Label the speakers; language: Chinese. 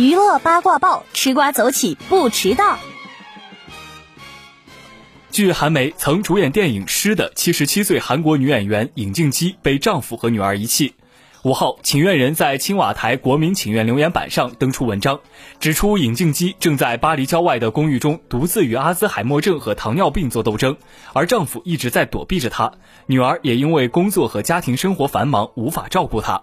Speaker 1: 娱乐八卦报，吃瓜走起不迟到。
Speaker 2: 据韩媒，曾主演电影《诗》的七十七岁韩国女演员尹静姬被丈夫和女儿遗弃。五号，请愿人在青瓦台国民请愿留言板上登出文章，指出尹静姬正在巴黎郊外的公寓中独自与阿兹海默症和糖尿病做斗争，而丈夫一直在躲避着她，女儿也因为工作和家庭生活繁忙无法照顾她。